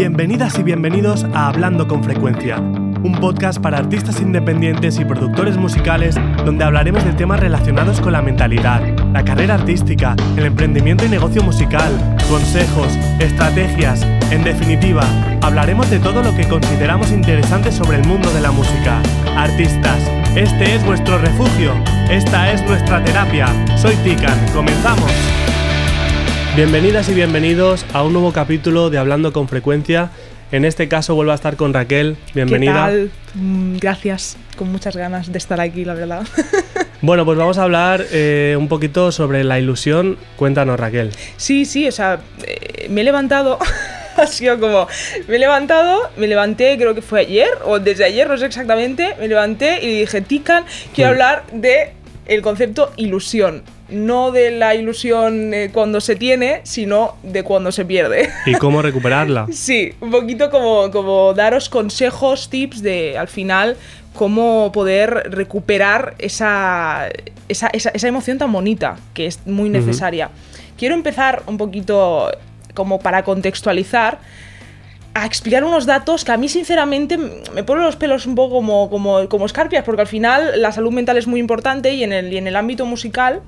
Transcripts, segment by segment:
Bienvenidas y bienvenidos a Hablando con Frecuencia, un podcast para artistas independientes y productores musicales donde hablaremos de temas relacionados con la mentalidad, la carrera artística, el emprendimiento y negocio musical, consejos, estrategias, en definitiva, hablaremos de todo lo que consideramos interesante sobre el mundo de la música. Artistas, este es vuestro refugio, esta es nuestra terapia. Soy Tican, comenzamos. Bienvenidas y bienvenidos a un nuevo capítulo de Hablando con Frecuencia. En este caso vuelvo a estar con Raquel. Bienvenida. ¿Qué tal? Mm, Gracias, con muchas ganas de estar aquí, la verdad. Bueno, pues vamos a hablar eh, un poquito sobre la ilusión. Cuéntanos, Raquel. Sí, sí, o sea, eh, me he levantado, ha sido como, me he levantado, me levanté, creo que fue ayer, o desde ayer, no sé exactamente, me levanté y dije, Tican, quiero hablar de el concepto ilusión. No de la ilusión eh, cuando se tiene, sino de cuando se pierde. ¿Y cómo recuperarla? Sí, un poquito como, como daros consejos, tips de al final cómo poder recuperar esa, esa, esa- esa emoción tan bonita que es muy necesaria. Quiero empezar un poquito como para contextualizar a explicar unos datos que a mí sinceramente me ponen los pelos un poco como, como, como escarpias, porque al final la salud mental es muy importante y en el, y en el ámbito musical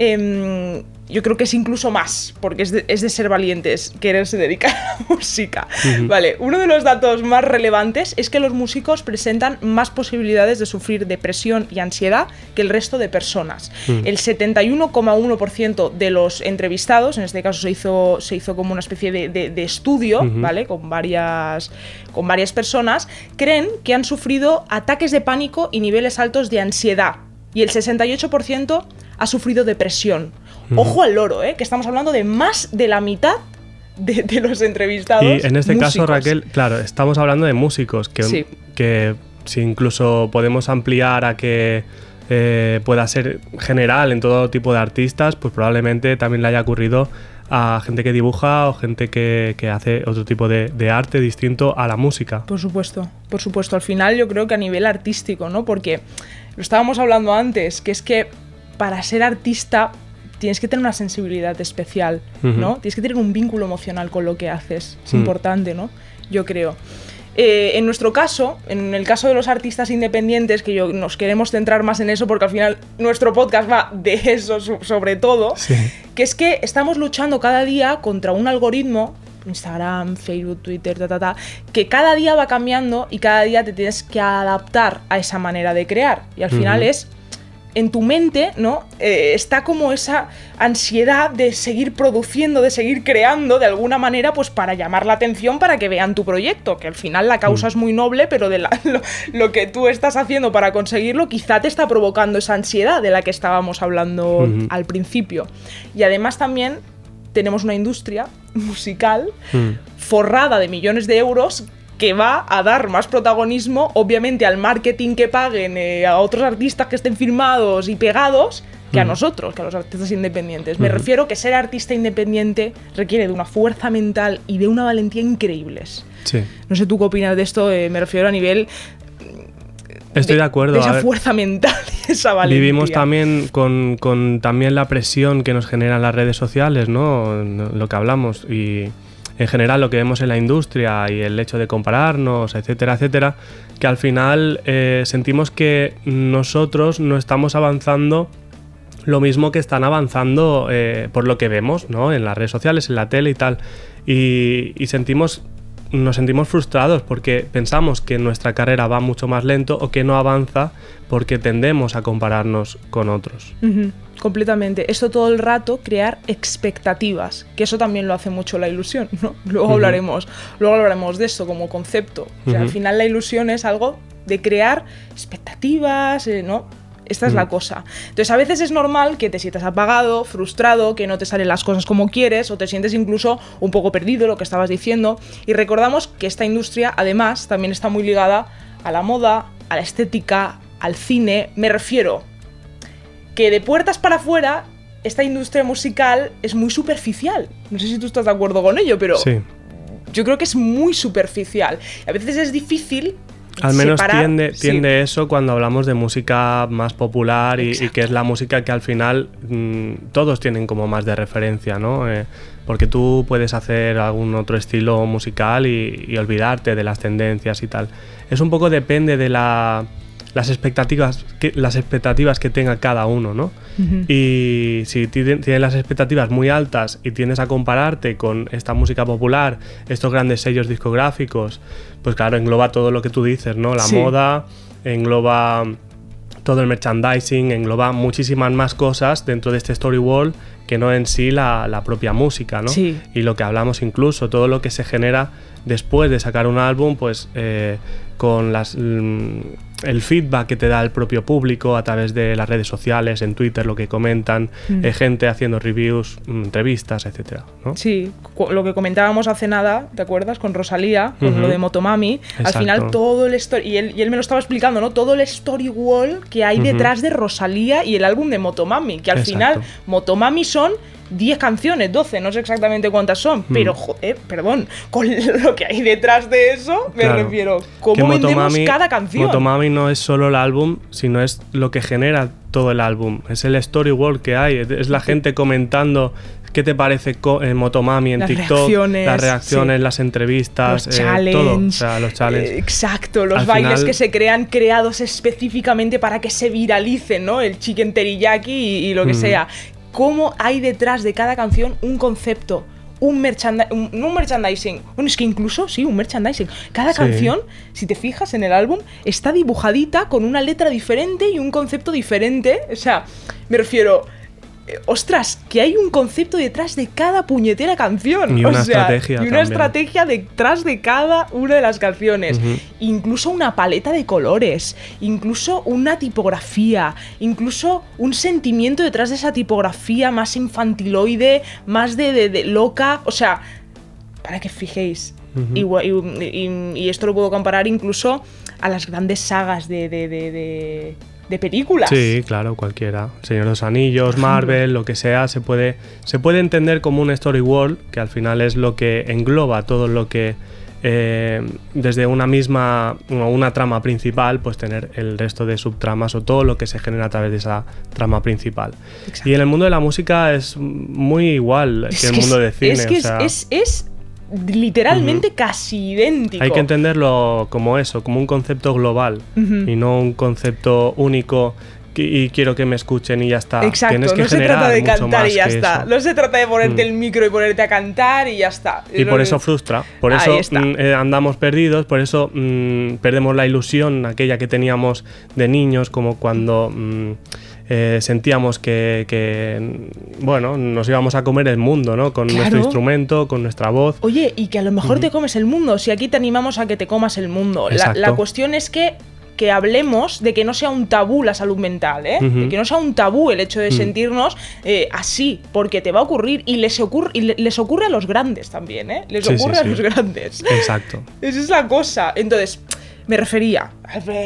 em, yo creo que es incluso más, porque es de, es de ser valientes quererse dedicar a la música. Vale, uno de los datos más relevantes es que los músicos presentan más posibilidades de sufrir depresión y ansiedad que el resto de personas. El 71,1% de los entrevistados, en este caso se hizo, se hizo como una especie de, de- de estudio, ¿vale? Con varias, con varias personas, creen que han sufrido ataques de pánico y niveles altos de ansiedad. Y el 68% ha sufrido depresión. Ojo al loro, ¿eh? que estamos hablando de más de la mitad de, de los entrevistados. Y en este caso. Raquel, claro, estamos hablando de músicos, que, Sí. que si incluso podemos ampliar a que eh, pueda ser general en todo tipo de artistas, pues probablemente también le haya ocurrido a gente que dibuja o gente que, que hace otro tipo de, de arte distinto a la música. Por supuesto, por supuesto. Al final yo creo que a nivel artístico, ¿no? Porque lo estábamos hablando antes, que es que para ser artista tienes que tener una sensibilidad especial, ¿no? Tienes que tener un vínculo emocional con lo que haces. Es Mm. importante, ¿no? Yo creo. Eh, en nuestro caso, en el caso de los artistas independientes, que yo, nos queremos centrar más en eso porque al final nuestro podcast va de eso so- sobre todo, Sí. que es que estamos luchando cada día contra un algoritmo, Instagram, Facebook, Twitter, ta, ta, ta, que cada día va cambiando y cada día te tienes que adaptar a esa manera de crear. Y al final es en tu mente, ¿no? Eh, está como esa ansiedad de seguir produciendo, de seguir creando de alguna manera, pues para llamar la atención, para que vean tu proyecto, que al final la causa es muy noble, pero de la- lo, lo que tú estás haciendo para conseguirlo quizá te está provocando esa ansiedad de la que estábamos hablando al principio. Y además también tenemos una industria musical Mm. forrada de millones de euros que va a dar más protagonismo, obviamente, al marketing que paguen eh, a otros artistas que estén firmados y pegados que a nosotros, que a los artistas independientes. Me refiero que ser artista independiente requiere de una fuerza mental y de una valentía increíbles. Sí. No sé tú qué opinas de esto, eh, me refiero a nivel Estoy de acuerdo. de esa ver. fuerza mental y esa valentía. Vivimos también con, con también la presión que nos generan las redes sociales, ¿no? Lo que hablamos y en general lo que vemos en la industria y el hecho de compararnos, etcétera, etcétera, que al final eh, sentimos que nosotros no estamos avanzando lo mismo que están avanzando eh, por lo que vemos, ¿no? En las redes sociales, en la tele y tal. Y, sentimos, nos sentimos frustrados porque pensamos que nuestra carrera va mucho más lento o que no avanza porque tendemos a compararnos con otros. Completamente. Esto todo el rato crear expectativas, que eso también lo hace mucho la ilusión, ¿no? Luego hablaremos, luego hablaremos de esto como concepto. O sea, al final la ilusión es algo de crear expectativas, eh, ¿no? Esta es la cosa. Entonces, a veces es normal que te sientas apagado, frustrado, que no te salen las cosas como quieres, o te sientes incluso un poco perdido, lo que estabas diciendo. Y recordamos que esta industria, además, también está muy ligada a la moda, a la estética, al cine. Me refiero que de puertas para afuera esta industria musical es muy superficial. No sé si tú estás de acuerdo con ello, pero Sí. yo creo que es muy superficial. A veces es difícil Al menos separar- tiende, sí. tiende eso cuando hablamos de música más popular y, y que es la música que al final mm, todos tienen como más de referencia, ¿no? Eh, porque tú puedes hacer algún otro estilo musical y, y olvidarte de las tendencias y tal. Es un poco depende de la, las expectativas que, las expectativas que tenga cada uno, ¿no? Y si ti- tienes las expectativas muy altas y tiendes a compararte con esta música popular, estos grandes sellos discográficos, pues claro, engloba todo lo que tú dices, ¿no? La Sí. moda, engloba todo el merchandising, engloba muchísimas más cosas dentro de este story wall que no en sí la, la propia música, ¿no? Sí. Y lo que hablamos incluso, todo lo que se genera después de sacar un álbum, pues eh, con las, mm, el feedback que te da el propio público a través de las redes sociales, en Twitter, lo que comentan, Mm. eh, gente haciendo reviews, mm, entrevistas, etcétera, ¿no? Sí, lo que comentábamos hace nada, ¿te acuerdas? Con Rosalía, con lo de Motomami. Al Exacto. final todo el story, y él, y él me lo estaba explicando, ¿no? Todo el story wall que hay detrás de Rosalía y el álbum de Motomami, que al Exacto. final Motomami son 10 canciones, 12, no sé exactamente cuántas son, pero joder, perdón, con lo que hay detrás de eso, me Claro. refiero, Que ¿cómo vendemos Motomami- cada canción? Motomami no es solo el álbum, sino es lo que genera todo el álbum. Es el story world que hay, es la gente comentando qué te parece en Motomami en Las TikTok, reacciones, las reacciones, sí. las entrevistas, los eh, todo. O sea, los challenges. eh, exacto, los Al bailes final- que se crean creados específicamente para que se viralicen, ¿no? El chicken teriyaki y, y lo que Mm. sea. ¿Cómo hay detrás de cada canción un concepto? Un, merchandi- un, un merchandising, bueno, es que incluso, sí, un merchandising. Cada Sí. canción, si te fijas en el álbum, está dibujadita con una letra diferente y un concepto diferente. O sea, me refiero, ostras, que hay un concepto detrás de cada puñetera canción. Y O una sea, estrategia Y una también. estrategia detrás de cada una de las canciones. Incluso una paleta de colores, incluso una tipografía, incluso un sentimiento detrás de esa tipografía más infantiloide, más de, de- de loca. O sea, para que fijéis. Y esto lo puedo comparar incluso a las grandes sagas de, de- de- películas. Sí, claro, cualquiera. Señor de los Anillos, Marvel, lo que sea, se puede, se puede entender como un story world, que al final es lo que engloba todo lo que eh, desde una misma, una, trama principal, pues tener el resto de subtramas o todo lo que se genera a través de esa trama principal. Exacto. Y en el mundo de la música es muy igual Es que el mundo de cine. Es que o es- sea, es, es literalmente casi idéntico. hay que entenderlo como eso, como un concepto global y no un concepto único y quiero que me escuchen y ya está. Exacto, Tienes que no se trata de cantar y ya está. eso. No se trata de ponerte Mm. el micro y ponerte a cantar y ya está. Y por eso frustra, por eso mm, eh, andamos perdidos, por eso mm, perdemos la ilusión aquella que teníamos de niños, como cuando eh, sentíamos que, que, mm, bueno, nos íbamos a comer el mundo, ¿no? Con nuestro instrumento, con nuestra voz. Oye, y que a lo mejor te comes el mundo. Si aquí te animamos a que te comas el mundo. La, la cuestión es que que hablemos de que no sea un tabú la salud mental, ¿eh? De que no sea un tabú el hecho de Mm. sentirnos eh, así, porque te va a ocurrir y les ocurre, y le- les ocurre a los grandes también, ¿eh? Les Sí, sí, ocurre a sí. los grandes. Exacto. Esa es la cosa. Entonces, me refería,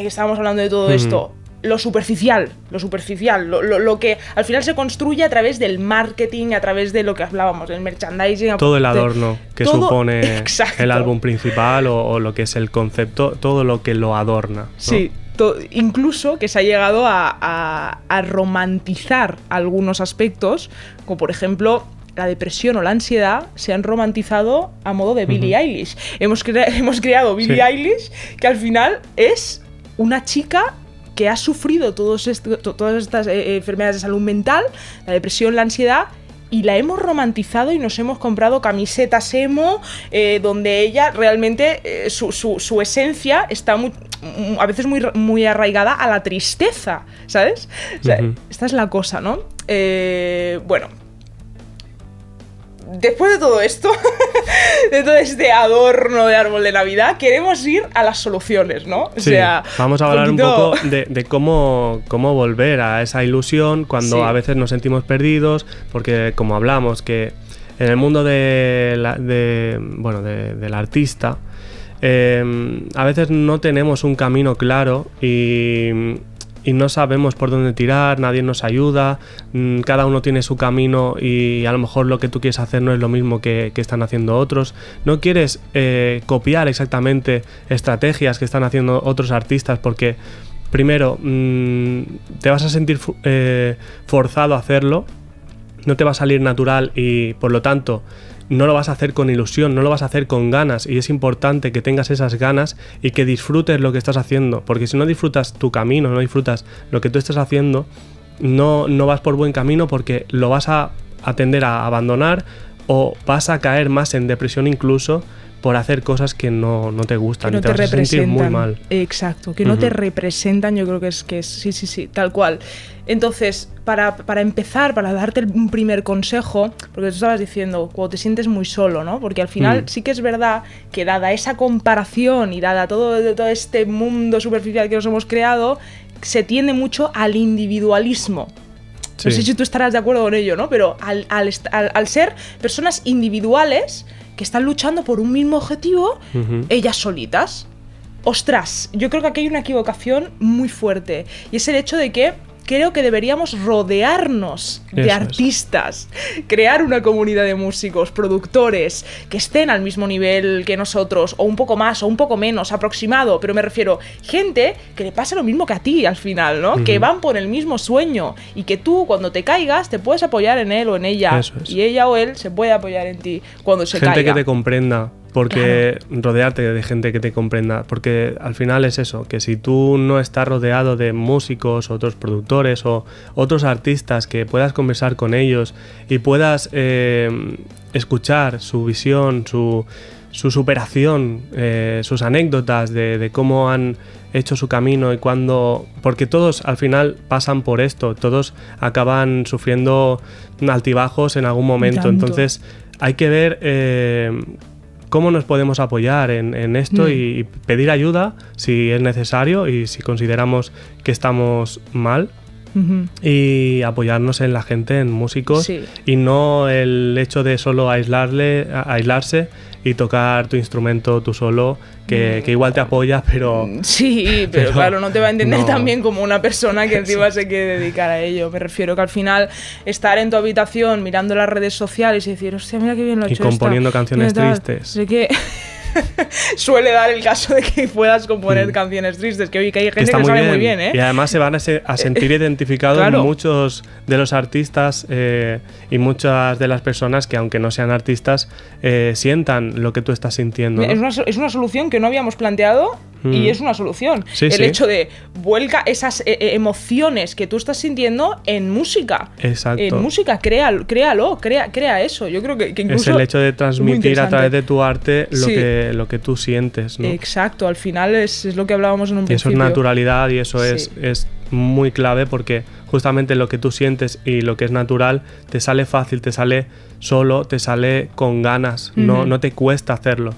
estábamos hablando de todo Ujú. esto, lo superficial, lo superficial, lo, lo- lo que al final se construye a través del marketing, a través de lo que hablábamos, del merchandising. Todo el adorno que todo- supone Exacto. el álbum principal o, o lo que es el concepto, todo lo que lo adorna. ¿no? Sí, to- incluso que se ha llegado a, a- a romantizar algunos aspectos, como por ejemplo la depresión o la ansiedad, se han romantizado a modo de Billie Eilish. Hemos, hemos creado Billie Sí. Eilish, que al final es una chica que ha sufrido todos esto- to- todas estas eh, eh, enfermedades de salud mental, la depresión, la ansiedad, y la hemos romantizado y nos hemos comprado camisetas emo, eh, donde ella realmente, eh, su, su- su esencia está muy- mm, a veces muy, muy arraigada a la tristeza, ¿sabes? O sea, Ujú. esta es la cosa, ¿no? Eh, bueno. Después de todo esto, de todo este adorno de árbol de Navidad, queremos ir a las soluciones, ¿no? O Sí, sea, vamos a hablar un poco de, de cómo, cómo volver a esa ilusión cuando Sí. a veces nos sentimos perdidos, porque como hablamos, que en el mundo de la- de, bueno, de- del artista, eh, a veces no tenemos un camino claro y, y no sabemos por dónde tirar, nadie nos ayuda, mm, cada uno tiene su camino y a lo mejor lo que tú quieres hacer no es lo mismo que, están haciendo otros. No quieres eh, copiar exactamente estrategias que están haciendo otros artistas porque primero mm, te vas a sentir eh, forzado a hacerlo, no te va a salir natural y por lo tanto no lo vas a hacer con ilusión, no lo vas a hacer con ganas y es importante que tengas esas ganas y que disfrutes lo que estás haciendo, porque si no disfrutas tu camino, no disfrutas lo que tú estás haciendo, no, no vas por buen camino porque lo vas a, tender a abandonar o vas a caer más en depresión incluso por hacer cosas que no, te gustan que no te, vas a sentir muy mal. Exacto, que no te representan, yo creo que es que es, sí, sí, sí, tal cual. Entonces, para, empezar, para darte un primer consejo, porque tú estabas diciendo, cuando te sientes muy solo, ¿no? Porque al final mm. sí que es verdad que dada esa comparación y dada todo, todo este mundo superficial que nos hemos creado, se tiende mucho al individualismo. No sé si tú estarás de acuerdo con ello, ¿no? Pero al, al ser personas individuales, que están luchando por un mismo objetivo, ellas solitas. Ostras, yo creo que aquí hay una equivocación muy fuerte. Y es el hecho de que creo que deberíamos rodearnos de artistas, crear una comunidad de músicos, productores, que estén al mismo nivel que nosotros, o un poco más, o un poco menos, aproximado, pero me refiero, gente que le pasa lo mismo que a ti al final, ¿no? Que van por el mismo sueño y que tú cuando te caigas te puedes apoyar en él o en ella, y ella o él se puede apoyar en ti cuando se caiga. Gente que te comprenda porque rodearte de gente que te comprenda, porque al final es eso, que si tú no estás rodeado de músicos, otros productores o otros artistas que puedas conversar con ellos y puedas eh, escuchar su visión, su, superación, eh, sus anécdotas de, cómo han hecho su camino y cuando... Porque todos al final pasan por esto, todos acaban sufriendo altibajos en algún momento, entonces hay que ver... Eh, cómo nos podemos apoyar en, esto mm. y pedir ayuda si es necesario y si consideramos que estamos mal. Y apoyarnos en la gente, en músicos, y no el hecho de solo aislarle, aislarse y tocar tu instrumento tú solo, que, igual te apoya, pero... Mm, sí, pero, claro, no te va a entender también como una persona que encima se quiere dedicar a ello. Me refiero que al final estar en tu habitación mirando las redes sociales y decir, hostia, mira qué bien lo ha hecho Y componiendo canciones tristes. Sé que... suele dar el caso de que puedas componer mm. canciones tristes, que, que hay gente que, lo sabe muy bien, ¿eh? Y además se van a, sentir identificados muchos de los artistas eh, y muchas de las personas que, aunque no sean artistas, eh, sientan lo que tú estás sintiendo. Es, una, es, una, solución que no habíamos planteado y mm. es una solución. el hecho de vuelca esas eh, eh, emociones que tú estás sintiendo en música. Exacto. En música, créalo, créalo crea, crea eso. Yo creo que, incluso. Es el hecho de transmitir a través de tu arte lo, que, lo que tú sientes. ¿no? Exacto, al final es, es, lo que hablábamos en un y principio. Eso es naturalidad y eso es, es muy clave porque justamente lo que tú sientes y lo que es natural te sale fácil, te sale solo, te sale con ganas, no, no te cuesta hacerlo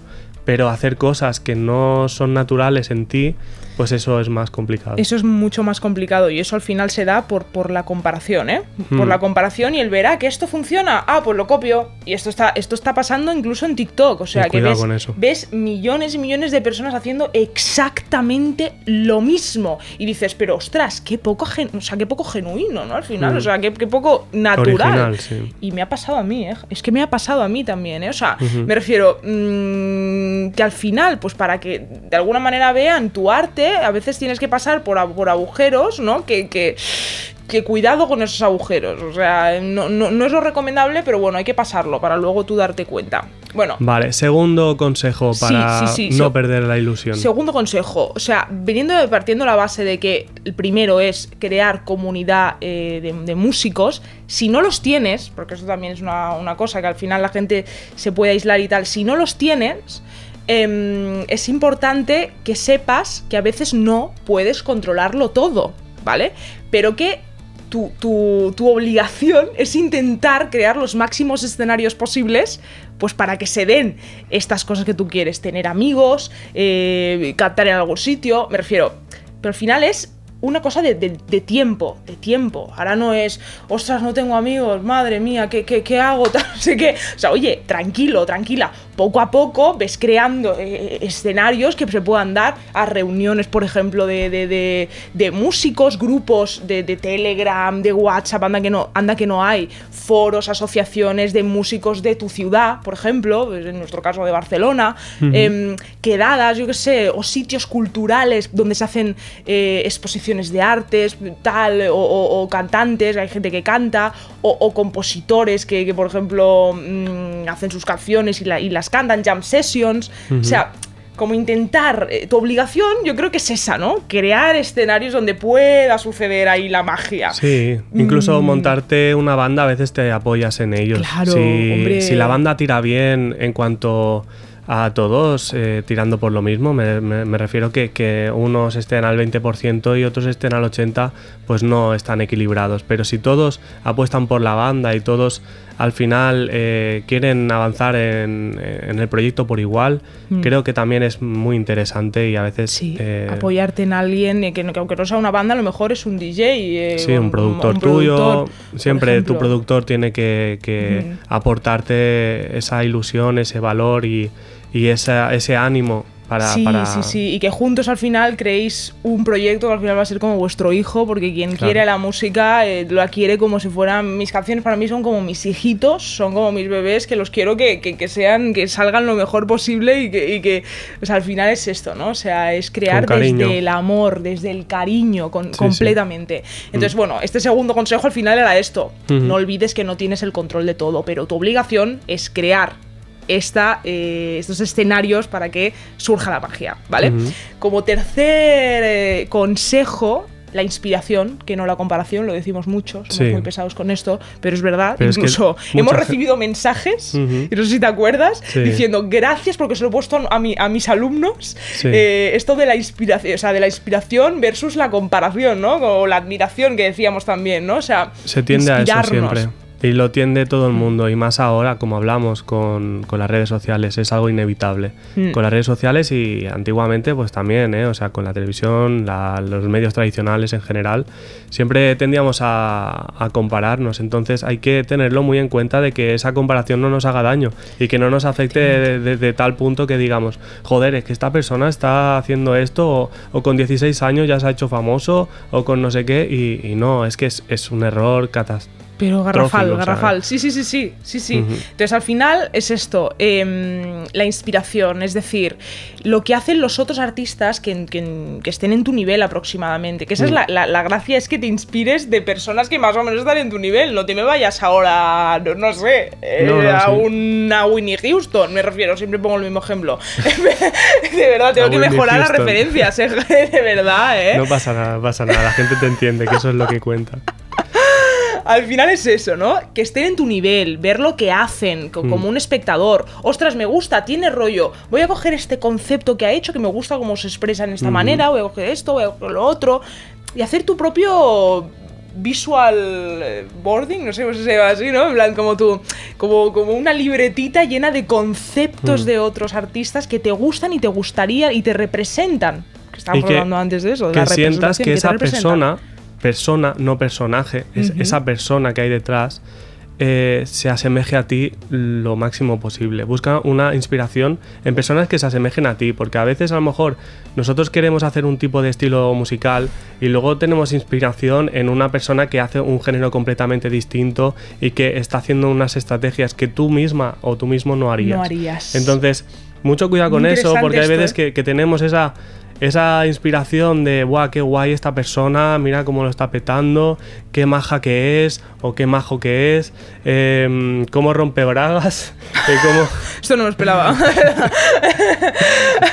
pero hacer cosas que no son naturales en ti, pues eso es más complicado. Eso es mucho más complicado y eso al final se da por, por la comparación, ¿eh? Por hmm. la comparación y el ver, ah, que esto funciona, ah, pues lo copio. Y esto está, esto está pasando incluso en TikTok, o sea, que ves, ves millones y millones de personas haciendo exactamente lo mismo. Y dices, pero ostras, qué poco, o sea, qué poco genuino, ¿no? Al final, hmm. o sea, qué, poco natural. Y me ha pasado a mí, ¿eh? Es que me ha pasado a mí también, ¿eh? O sea, me refiero... Mmm, que al final, pues para que de alguna manera vean tu arte, a veces tienes que pasar por, por agujeros, ¿no? Que, que, cuidado con esos agujeros. O sea, no, es lo recomendable, pero bueno, hay que pasarlo para luego tú darte cuenta. Bueno. Vale, segundo consejo para no perder la ilusión. Segundo consejo, o sea, viniendo partiendo la base de que el primero es crear comunidad eh, de, músicos, si no los tienes, porque eso también es una, una cosa que al final la gente se puede aislar y tal, si no los tienes, Em, es importante que sepas que a veces no puedes controlarlo todo, ¿vale? Pero que tu, obligación es intentar crear los máximos escenarios posibles, pues para que se den estas cosas que tú quieres, tener amigos, eh, cantar en algún sitio, me refiero. Pero al final es una cosa de, tiempo, de tiempo. Ahora no es, ostras, no tengo amigos, madre mía, ¿qué, qué, qué hago? O sea, oye, tranquilo, tranquila, poco a poco ves creando eh, escenarios que se puedan dar a reuniones, por ejemplo, de, de- de- de músicos, grupos de, Telegram, de WhatsApp, anda que, no, anda que no hay, foros, asociaciones de músicos de tu ciudad, por ejemplo, pues en nuestro caso de Barcelona, em, quedadas, yo qué sé, o sitios culturales donde se hacen eh, exposiciones de artes, tal, o, o- o cantantes, hay gente que canta, o, o compositores que, que, por ejemplo, mm, hacen sus canciones y, la- y las cantan, jam sessions, o sea... Como intentar, eh, tu obligación yo creo que es esa, ¿no? Crear escenarios donde pueda suceder ahí la magia. Sí, incluso montarte una banda a veces te apoyas en ellos. Claro, si, hombre. si la banda tira bien en cuanto a todos eh, tirando por lo mismo, me, me- me refiero que, que unos estén al 20% y otros estén al 80%, pues no están equilibrados. Pero si todos apuestan por la banda y todos al final eh, quieren avanzar en, en el proyecto por igual, creo que también es muy interesante y a veces... Mm. Sí, eh, apoyarte en alguien eh, que, aunque no sea una banda, a lo mejor es un DJ. eh, Sí, un productor un tuyo. productor, Siempre tu productor tiene que, que aportarte esa ilusión, ese valor y, y esa- ese ánimo para, sí, para- sí, sí. Y que juntos al final creéis un proyecto que al final va a ser como vuestro hijo, porque quien Claro. quiere la música eh, la quiere como si fueran mis canciones. Para mí son como mis hijitos, son como mis bebés, que los quiero que, que- que sean, que salgan lo mejor posible y que, y que, o sea, al final es esto, ¿no? O sea, es crear desde el amor, desde el cariño, con- Sí, sí. completamente. Entonces, bueno, este segundo consejo al final era esto. No olvides que no tienes el control de todo, pero tu obligación es crear esta, eh, estos escenarios para que surja la magia, ¿vale? Como tercer eh, consejo, la inspiración, que no la comparación, lo decimos mucho, somos Sí. muy pesados con esto, pero es verdad. Pero es que Incluso hemos recibido mensajes, y no sé si te acuerdas, Sí. diciendo gracias porque se lo he puesto a, mi- a mis alumnos. Sí. eh, esto de la inspiración, o sea, de la inspiración versus la comparación, ¿no? O la admiración que decíamos también, ¿no? O sea, Se tiende a eso siempre. Y lo tiende todo el mundo. Y más ahora, como hablamos con, con las redes sociales, es algo inevitable. Mm. Con las redes sociales y antiguamente, pues también, ¿eh? O sea, con la televisión, la- los medios tradicionales en general, siempre tendíamos a, a compararnos. Entonces hay que tenerlo muy en cuenta de que esa comparación no nos haga daño y que no nos afecte de, de- de tal punto que digamos, joder, es que esta persona está haciendo esto o, o con 16 años ya se ha hecho famoso o con no sé qué. Y, y no, es que es, es un error catastrófico. Pero garrafal, Trófico, o sea, garrafal. Sí, sí, sí, sí, sí, sí. Ujú. Entonces al final es esto, em, la inspiración, es decir, lo que hacen los otros artistas que, que- que estén en tu nivel aproximadamente. Que esa es Mm. la, la- la gracia, es que te inspires de personas que más o menos están en tu nivel. No te me vayas ahora, no, no sé, eh, No, no, a sí. una Winnie Houston, me refiero, siempre pongo el mismo ejemplo. de verdad, tengo A que Whitney mejorar las Houston. referencias, eh, de verdad, ¿eh? No pasa nada, pasa nada. La gente te entiende, que eso es lo que cuenta. Al final es eso, ¿no? Que estén en tu nivel, ver lo que hacen co- como un espectador. Ostras, me gusta, tiene rollo. Voy a coger este concepto que ha hecho, que me gusta cómo se expresa en esta manera, voy a coger esto, voy a coger lo otro. Y hacer tu propio visual eh, boarding, no sé cómo se llama así, ¿no? En plan, como tú, como, como una libretita llena de conceptos de otros artistas que te gustan y te gustaría y te representan. Que estábamos hablando antes de eso, de que la sientas representación, que esa persona, persona, no personaje, es- esa persona que hay detrás, eh, se asemeje a ti lo máximo posible. Busca una inspiración en personas que se asemejen a ti, porque a veces a lo mejor nosotros queremos hacer un tipo de estilo musical y luego tenemos inspiración en una persona que hace un género completamente distinto y que está haciendo unas estrategias que tú misma o tú mismo no harías. No harías. Entonces, mucho cuidado con eso, porque hay esto, veces ¿eh? que, que tenemos esa, esa inspiración de, guau, qué guay esta persona, mira cómo lo está petando, qué maja que es, o qué majo que es, em, cómo rompe bragas, eh, cómo- Esto no lo esperaba.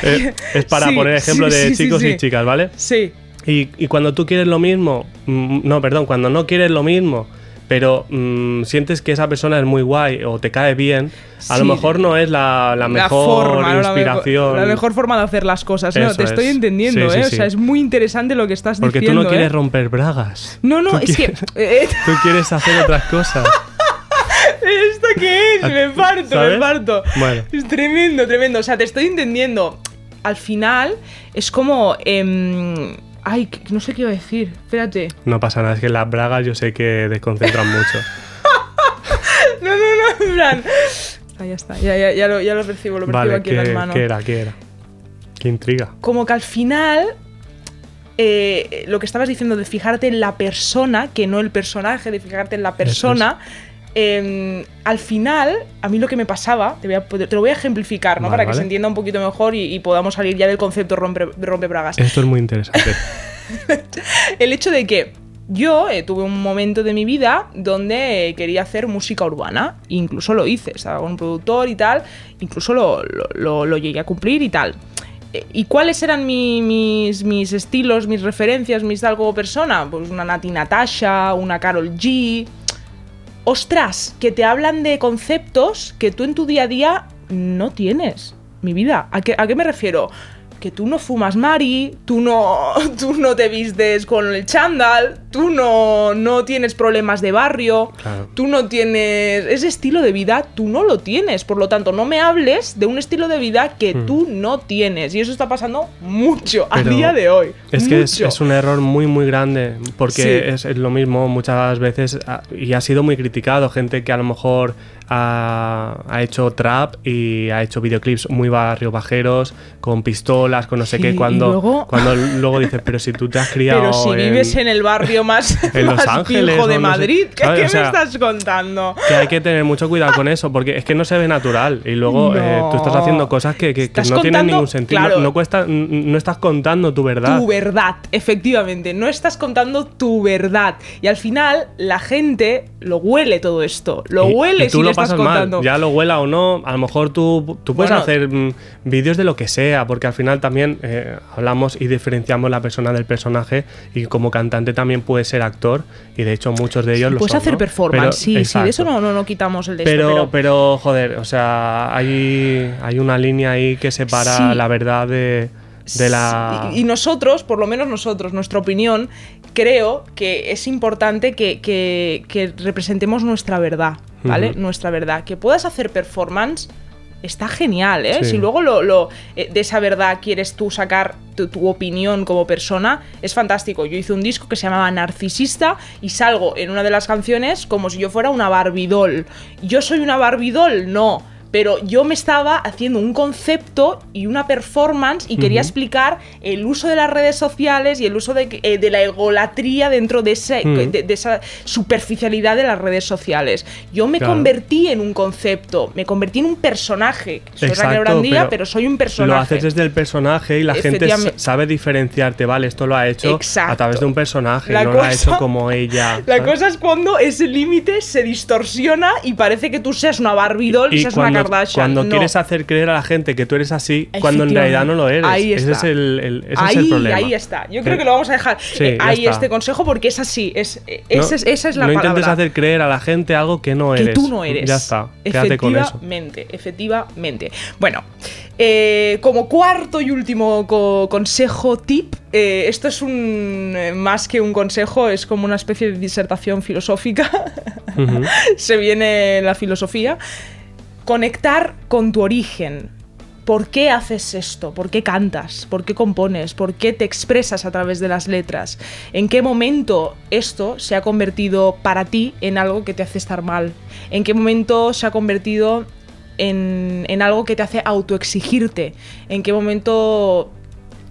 eh, es para Sí, poner ejemplo sí, de sí, chicos y chicas, ¿vale? sí. Y, y cuando tú quieres lo mismo, mm, no, perdón, cuando no quieres lo mismo, pero mm, sientes que esa persona es muy guay o te cae bien, a lo mejor no es la, la mejor forma, ¿no? La mejor- inspiración. La mejor, forma de hacer las cosas. No, te estoy es. entendiendo, Sí, ¿eh? sí. O sea, es muy interesante lo que estás Porque diciendo. tú no quieres ¿eh? romper bragas. No, no, es quieres- que. eh, Tú quieres hacer otras cosas. ¿Esto qué es? Me parto, ¿Sabes? me parto. Bueno. Es tremendo, tremendo. O sea, te estoy entendiendo. Al final, es como. em, ay, no sé qué iba a decir. Espérate. No pasa nada, es que las bragas yo sé que desconcentran mucho. No, no, no, en plan. ya está. Ya, ya, ya, lo, ya lo percibo, lo percibo Vale, aquí en las ¿qué, manos. ¿qué era? ¿Qué era? ¿Qué intriga? Como que al final. eh, lo que estabas diciendo de fijarte en la persona, que no el personaje, de fijarte en la persona. Eh, al final, a mí lo que me pasaba, te, voy a- te lo voy a ejemplificar, ¿no? Vale, Para que vale. se entienda un poquito mejor y, y podamos salir ya del concepto rompe, rompe bragas. Esto es muy interesante. el hecho de que yo eh, tuve un momento de mi vida donde eh, quería hacer música urbana, incluso lo hice, estaba con un productor y tal, incluso lo, lo- lo- lo llegué a cumplir y tal. Eh, ¿Y cuáles eran mi- mis, mis estilos, mis referencias, mis algo persona? Pues una Nati Natasha, una Carol G. Ostras, que te hablan de conceptos que tú en tu día a día no tienes. Mi vida, ¿a qué, a qué me refiero? Que tú no fumas mari, tú no, tú no te vistes con el chándal, tú no, no tienes problemas de barrio, Claro. tú no tienes... Ese estilo de vida tú no lo tienes. Por lo tanto, no me hables de un estilo de vida que Mm. tú no tienes. Y eso está pasando mucho a día de hoy. Es que es, un error muy, muy grande, porque Sí. es, es lo mismo muchas veces ah, y ha sido muy criticado. Gente que a lo mejor ha, ha hecho trap y ha hecho videoclips muy barrio bajeros, con pistolas, con no sé Sí, qué, cuando luego- cuando luego dices, pero si tú te has criado Pero si vives en el barrio más, en Los más Ángeles pijo de no sé, Madrid, ¿qué, ¿sabes? qué O sea, me estás contando? que hay que tener mucho cuidado con eso, porque es que no se ve natural. Y luego eh, tú estás No. haciendo cosas que, que- que no tienen contando- ningún sentido. claro. No, cuesta, no estás contando tu verdad. Tu verdad, efectivamente. No estás contando tu verdad. Y al final, la gente lo huele todo esto. Lo Y- huele y tú si lo le estás pasas contando. mal, ya lo huela o no. A lo mejor tú, tú puedes Bueno. hacer mm, vídeos de lo que sea, porque al final también eh, hablamos y diferenciamos la persona del personaje. Y como cantante también puedes ser actor, y de hecho muchos de ellos lo Puedes son. hacer ¿no? performance, Pero- sí, sí, de eso no, no, no quitamos el de esto, Pero, pero, joder, o sea, hay, hay una línea ahí que separa Sí. la verdad de, de la. Y nosotros, por lo menos nosotros, nuestra opinión, creo que es importante que, que- que representemos nuestra verdad, ¿vale? Nuestra verdad. Que puedas hacer performance está genial, ¿eh? Sí. Si luego lo, lo, eh, de esa verdad quieres tú sacar tu, tu opinión como persona, es fantástico. Yo hice un disco que se llamaba Narcisista y salgo en una de las canciones como si yo fuera una Barbie doll. ¿Yo soy una Barbie doll? No. Pero yo me estaba haciendo un concepto y una performance y quería explicar el uso de las redes sociales y el uso de, eh, de la egolatría dentro de, ese, Mm. de, de esa superficialidad de las redes sociales. Yo me Claro. convertí en un concepto, me convertí en un personaje. Soy Exacto, Brandía, pero pero, soy un personaje. Lo haces desde el personaje y la gente sabe diferenciarte, ¿vale? Esto lo ha hecho Exacto. a través de un personaje, La no lo ha hecho como ella. La ¿sabes? cosa es cuando ese límite se distorsiona y parece que tú seas una Barbie doll y, y seas una Kardashian. cuando No. quieres hacer creer a la gente que tú eres así, cuando en realidad no lo eres. Ahí Ese está. es el, el- ese es ahí, el problema. ahí está. Yo creo que lo vamos a dejar sí, eh, ahí está. este consejo porque es así. Es, eh, No- ese es- esa es la no palabra. intentes hacer creer a la gente algo que no que eres. tú no eres. Ya está, quédate con eso. Efectivamente, efectivamente. Bueno, eh, como cuarto y último co- consejo, tip, eh, esto es un eh, más que un consejo, es como una especie de disertación filosófica. Ujú. Se viene la filosofía. Conectar con tu origen. ¿Por qué haces esto? ¿Por qué cantas? ¿Por qué compones? ¿Por qué te expresas a través de las letras? ¿En qué momento esto se ha convertido para ti en algo que te hace estar mal? ¿En qué momento se ha convertido en, en algo que te hace autoexigirte? ¿En qué momento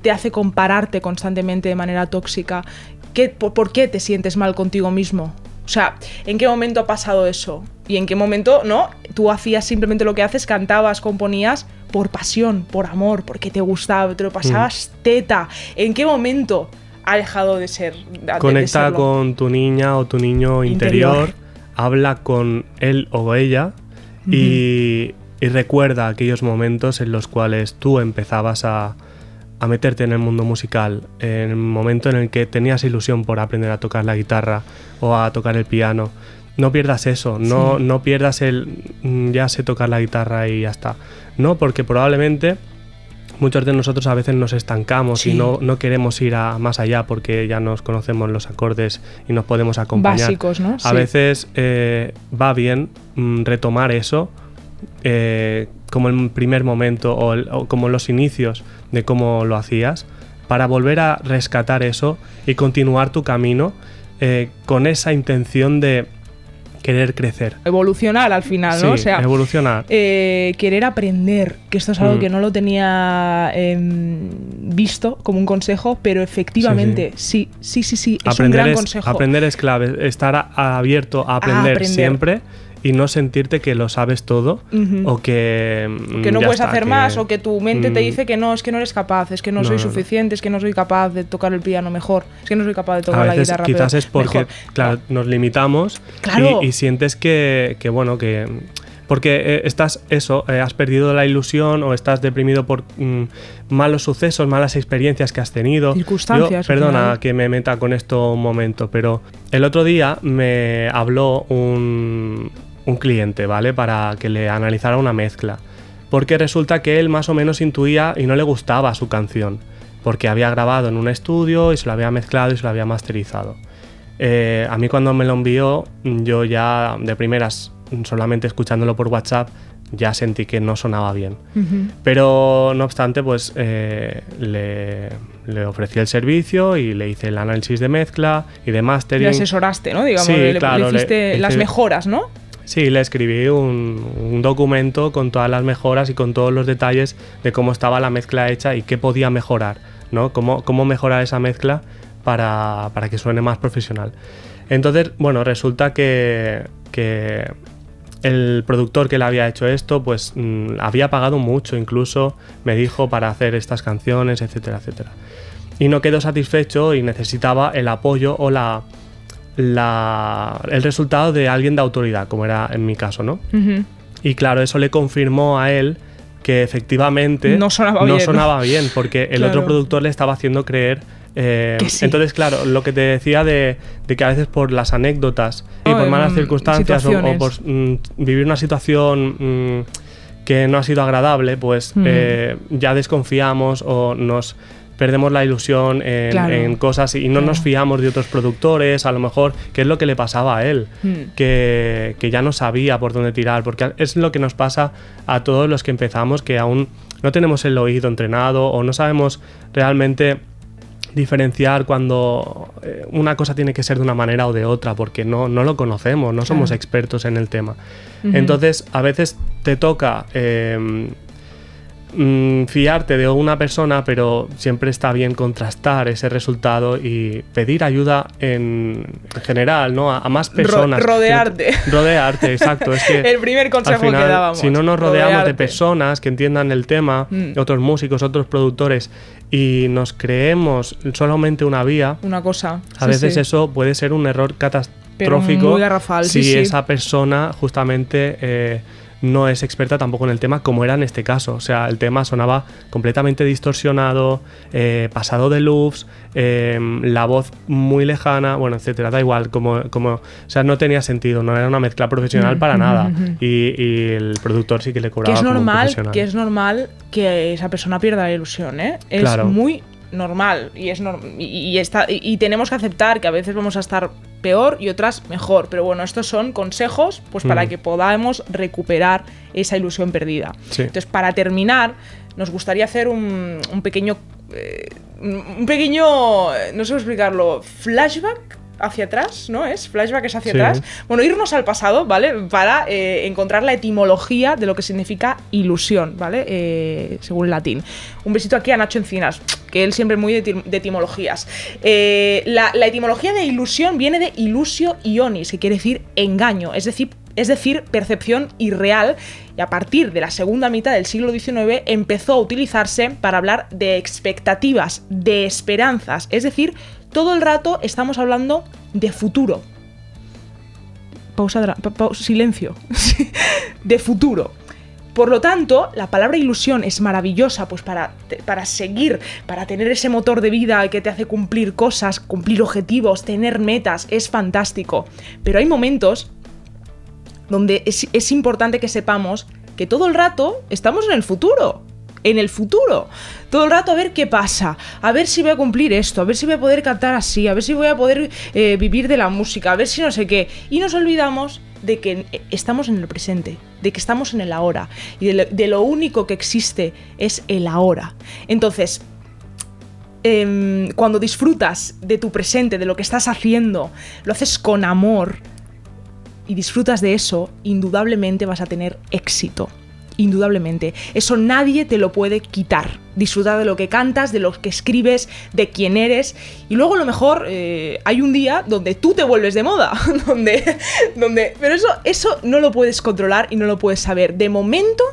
te hace compararte constantemente de manera tóxica? ¿Qué, por, por qué te sientes mal contigo mismo? O sea, ¿en qué momento ha pasado eso? ¿Y en qué momento, no? Tú hacías simplemente lo que haces, cantabas, componías por pasión, por amor, porque te gustaba, te lo pasabas teta. ¿En qué momento ha dejado de ser? de- Conecta con tu niña o tu niño interior, Interior. habla con él o ella y, y recuerda aquellos momentos en los cuales tú empezabas a, a meterte en el mundo musical, en el momento en el que tenías ilusión por aprender a tocar la guitarra o a tocar el piano. No pierdas eso, no, Sí. no pierdas el "Mm, ya sé tocar la guitarra y ya está. No, porque probablemente muchos de nosotros a veces nos estancamos y no, no queremos ir a más allá porque ya nos conocemos los acordes y nos podemos acompañar. Básicos, ¿no? A veces eh, va bien mm, retomar eso eh, como el primer momento o, el- o como los inicios de cómo lo hacías para volver a rescatar eso y continuar tu camino eh, con esa intención de querer crecer. Evolucionar al final, ¿no? o sea, evolucionar. Eh, querer aprender, que esto es algo mm. que no lo tenía em, visto como un consejo, pero efectivamente, sí, sí, sí, sí, es un gran consejo. Aprender es clave, estar abierto a aprender, siempre y no sentirte que lo sabes todo o que... Mm, que no puedes hacer más o que tu mente te mm. dice que no, es que no eres capaz, es que no, soy suficiente, es que no soy capaz de tocar el piano mejor, es que no soy capaz de tocar la guitarra Quizás es porque, claro, nos limitamos y, sientes que, que, bueno, que porque eh, estás eso, eh, has perdido la ilusión o estás deprimido por mm, malos sucesos, malas experiencias que has tenido. Circunstancias. perdona que me meta con esto un momento, pero el otro día me habló un, un cliente, ¿vale? Para que le analizara una mezcla. Porque resulta que él más o menos intuía y no le gustaba su canción. Porque había grabado en un estudio y se lo había mezclado y se lo había masterizado. Eh, a mí cuando me lo envió, yo ya de primeras, solamente escuchándolo por WhatsApp, ya sentí que no sonaba bien. Pero no obstante, pues eh, le, le, ofrecí el servicio y le hice el análisis de mezcla y de mastering. Le asesoraste, ¿no? Digamos, le, hiciste las mejoras, ¿no? Sí, le escribí un, documento con todas las mejoras y con todos los detalles de cómo estaba la mezcla hecha y qué podía mejorar, ¿no? Cómo, cómo mejorar esa mezcla para, que suene más profesional. Entonces, bueno, resulta que, el productor que le había hecho esto, pues mm, había pagado mucho, incluso me dijo para hacer estas canciones, etcétera, etcétera. Y no quedó satisfecho y necesitaba el apoyo o la, el resultado de alguien de autoridad, como era en mi caso, ¿no? Y claro, eso le confirmó a él que efectivamente no sonaba, bien. porque el otro productor le estaba haciendo creer eh, Entonces, claro, lo que te decía de, que a veces por las anécdotas y por malas circunstancias o, por mm, vivir una situación mm, que no ha sido agradable, pues eh, ya desconfiamos o nos perdemos la ilusión en, cosas y no nos fiamos de otros productores, a lo mejor, que es lo que le pasaba a él, hmm. que, ya no sabía por dónde tirar, porque es lo que nos pasa a todos los que empezamos, que aún no tenemos el oído entrenado o no sabemos realmente diferenciar cuando eh, una cosa tiene que ser de una manera o de otra, porque no, no lo conocemos, no somos expertos en el tema. Entonces, a veces te toca eh, Mm, fiarte de una persona, pero siempre está bien contrastar ese resultado y pedir ayuda en, general, ¿no? A, más personas. rodearte. rodearte, exacto. Es que el primer consejo que dábamos. Si no nos rodeamos de personas que entiendan el tema, mm. otros músicos, otros productores, y nos creemos solamente una vía, una cosa. A veces eso puede ser un error catastrófico. muy garrafal, si esa persona justamente eh, no es experta tampoco en el tema como era en este caso. O sea, el tema sonaba completamente distorsionado, eh, pasado de loops, em, la voz muy lejana, bueno, etcétera. Da igual, como, como, o sea, no tenía sentido, no era una mezcla profesional para nada. y, el productor sí que le cobraba. Que es normal, que es normal que esa persona pierda la ilusión, ¿eh? Es muy normal y es y, está, y, tenemos que aceptar que a veces vamos a estar peor y otras mejor. Pero bueno, estos son consejos pues para mm. que podamos recuperar esa ilusión perdida. Entonces, para terminar, nos gustaría hacer un, pequeño. Eh, un pequeño. no sé explicarlo. flashback hacia atrás, ¿no? Es flashback es hacia atrás. Bueno, irnos al pasado, ¿vale? Para eh, encontrar la etimología de lo que significa ilusión, ¿vale? Eh, según latín. Un besito aquí a Nacho Encinas, que él siempre muy de, etimologías. Eh, la, etimología de ilusión viene de ilusio ionis, que quiere decir engaño, es decir, es decir, percepción irreal, y a partir de la segunda mitad del siglo XIX empezó a utilizarse para hablar de expectativas, de esperanzas, es decir, todo el rato estamos hablando de futuro. Pausa, silencio. de futuro. Por lo tanto, la palabra ilusión es maravillosa pues para, para, seguir, para tener ese motor de vida que te hace cumplir cosas, cumplir objetivos, tener metas, es fantástico. Pero hay momentos donde es importante que sepamos que todo el rato estamos en el futuro en el futuro. Todo el rato a ver qué pasa, a ver si voy a cumplir esto, a ver si voy a poder cantar así, a ver si voy a poder eh, vivir de la música, a ver si no sé qué. Y nos olvidamos de que estamos en el presente, de que estamos en el ahora y de lo, único que existe es el ahora. Entonces, em, cuando disfrutas de tu presente, de lo que estás haciendo, lo haces con amor, y disfrutas de eso, indudablemente vas a tener éxito indudablemente. Eso nadie te lo puede quitar. Disfrutar de lo que cantas, de lo que escribes, de quién eres. Y luego a lo mejor eh, hay un día donde tú te vuelves de moda. donde, donde, pero eso, eso no lo puedes controlar y no lo puedes saber. De momento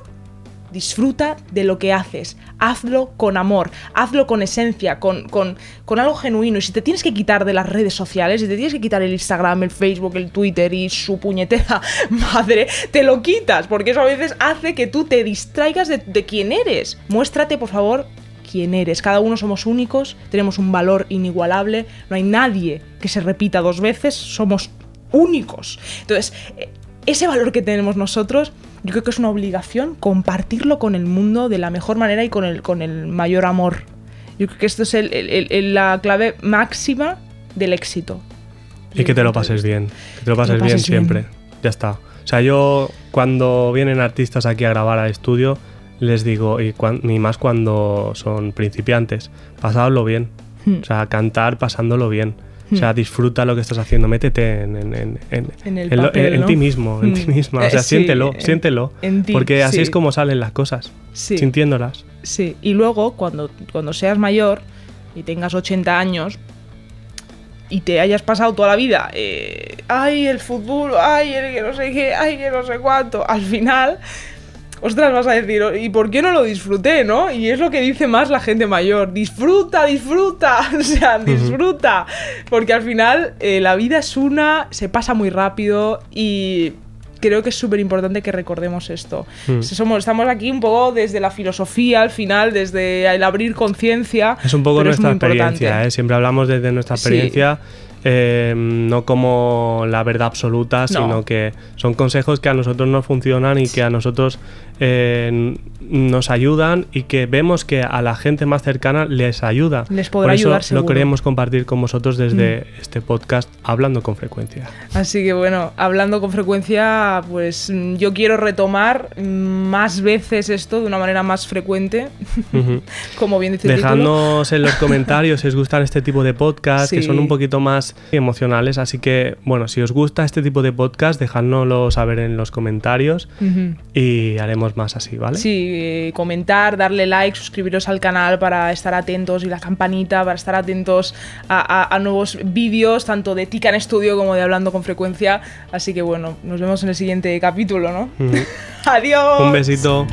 disfruta de lo que haces, hazlo con amor, hazlo con esencia, con, con, algo genuino. Y si te tienes que quitar de las redes sociales, si te tienes que quitar el Instagram, el Facebook, el Twitter y su puñetera madre, te lo quitas, porque eso a veces hace que tú te distraigas de, de quién eres. Muéstrate, por favor, quién eres. Cada uno somos únicos, tenemos un valor inigualable, no hay nadie que se repita dos veces, somos únicos. Entonces, e, ese valor que tenemos nosotros yo creo que es una obligación compartirlo con el mundo de la mejor manera y con el, con el mayor amor. Yo creo que esto es la clave máxima del éxito. Y que te lo pases bien, que te lo pases, bien siempre. Ya está. O sea, yo cuando vienen artistas aquí a grabar al estudio, les digo, y, ni más cuando son principiantes, pasadlo bien. Hmm. O sea, cantar pasándolo bien o sea, hmm. disfruta lo que estás haciendo, métete en, en, en, ti mismo, en ti hmm. misma. O sea, eh, siéntelo, siéntelo. porque así es como salen las cosas, sintiéndolas. Sí, y luego cuando, cuando seas mayor y tengas 80 años y te hayas pasado toda la vida, eh, ay, el fútbol, ay, el que no sé qué, ay, que no sé cuánto, al final ostras, vas a decir, ¿y por qué no lo disfruté, no? Y es lo que dice más la gente mayor, disfruta, disfruta, o sea, disfruta, porque al final eh, la vida es una, se pasa muy rápido y creo que es súper importante que recordemos esto. Mm. Somos, estamos aquí un poco desde la filosofía, al final, desde el abrir conciencia. Es un poco nuestra experiencia, ¿eh? siempre hablamos desde nuestra experiencia. Eh, no como la verdad absoluta, sino que son consejos que a nosotros nos funcionan y que a nosotros eh, nos ayudan y que vemos que a la gente más cercana les ayuda. Les podrá Por eso lo queremos compartir con vosotros desde mm. este podcast Hablando con Frecuencia. Así que bueno, hablando con frecuencia, pues yo quiero retomar más veces esto de una manera más frecuente, como bien dice Dejadnos en los comentarios si os gustan este tipo de podcasts, que son un poquito más emocionales, así que bueno, si os gusta este tipo de podcast, dejadnoslo saber en los comentarios y haremos más así, ¿vale? Sí, comentar, darle like, suscribiros al canal para estar atentos y la campanita para estar atentos a, nuevos vídeos, tanto de Tican Studio como de Hablando con Frecuencia. Así que bueno, nos vemos en el siguiente capítulo, ¿no? Adiós. Un besito.